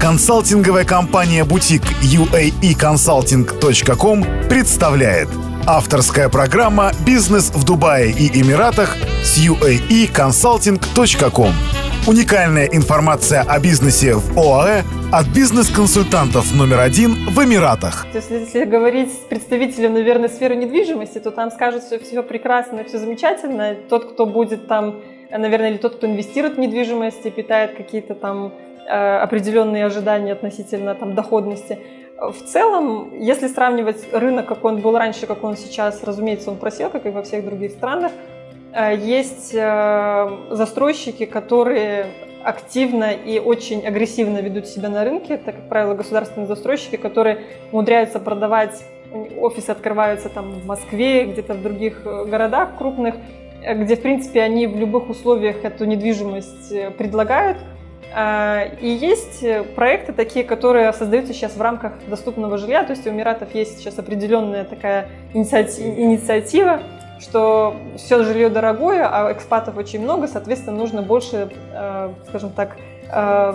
Консалтинговая компания «Бутик» uaeconsulting.com представляет Авторская программа «Бизнес в Дубае и Эмиратах» с uaeconsulting.com Уникальная информация о бизнесе в ОАЭ от бизнес-консультантов номер один в Эмиратах. Если, если говорить с представителем, наверное, сферы недвижимости, то там скажут, что все прекрасно, все замечательно. Тот, кто будет там, наверное, или тот, кто инвестирует в недвижимость и питает какие-то там определенные ожидания относительно там доходности. В целом, если сравнивать рынок, как он был раньше, как он сейчас, разумеется, он просел, как и во всех других странах. Э, есть э, застройщики, которые активно и очень агрессивно ведут себя на рынке. Это, как правило, государственные застройщики, которые умудряются продавать, офисы открываются там в Москве, где-то в других э, городах крупных, где, в принципе, они в любых условиях эту недвижимость предлагают. И есть проекты такие, которые создаются сейчас в рамках доступного жилья, то есть у Эмиратов есть сейчас определенная такая инициатива, что все жилье дорогое, а экспатов очень много, соответственно, нужно больше, э, скажем так, э,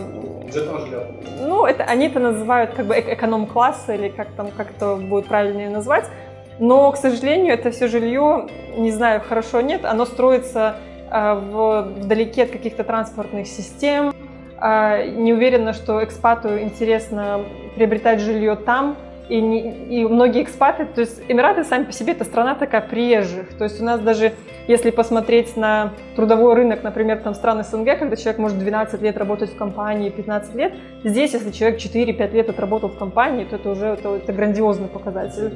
ну, это, они это называют как бы эконом-класс или как там, как это будет правильнее назвать. Но, к сожалению, это все жилье, не знаю, хорошо нет, оно строится э, вдалеке от каких-то транспортных систем. Э, не уверена, что экспату интересно приобретать жилье там, и, не, и многие экспаты, то есть Эмираты сами по себе это страна такая приезжих. То есть у нас даже, если посмотреть на трудовой рынок, например, там стран СНГ, когда человек может 12 лет работать в компании, 15 лет, здесь, если человек 4-5 лет отработал в компании, то это уже это, это грандиозный показатель.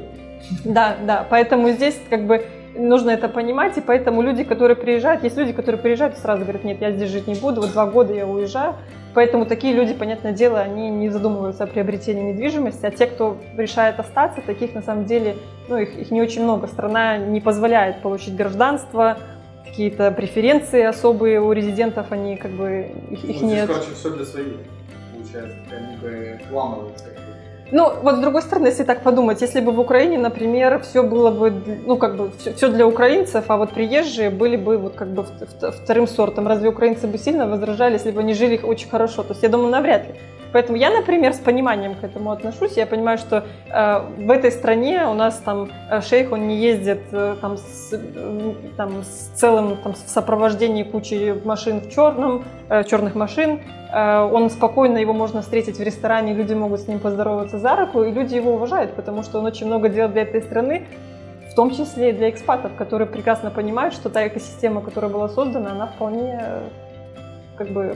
Да, да, поэтому здесь как бы нужно это понимать, и поэтому люди, которые приезжают, есть люди, которые приезжают и сразу говорят, нет, я здесь жить не буду, вот два года я уезжаю, Поэтому такие люди, понятное дело, они не задумываются о приобретении недвижимости, а те, кто решает остаться, таких на самом деле, ну, их, их не очень много. Страна не позволяет получить гражданство, какие-то преференции особые у резидентов, они как бы, их, их ну, нет. Короче, все для своих, получается, они бы ламывают ну, вот с другой стороны, если так подумать, если бы в Украине, например, все было бы, ну, как бы, все, все для украинцев, а вот приезжие были бы вот как бы вторым сортом, разве украинцы бы сильно возражали, если бы они жили очень хорошо? То есть, я думаю, навряд ли. Поэтому я, например, с пониманием к этому отношусь. Я понимаю, что э, в этой стране у нас там э, шейх, он не ездит э, там, с, э, там, с целым там, в сопровождении кучи машин в черном, э, черных машин. Э, он спокойно, его можно встретить в ресторане, люди могут с ним поздороваться за руку, и люди его уважают, потому что он очень много делает для этой страны, в том числе и для экспатов, которые прекрасно понимают, что та экосистема, которая была создана, она вполне э, как бы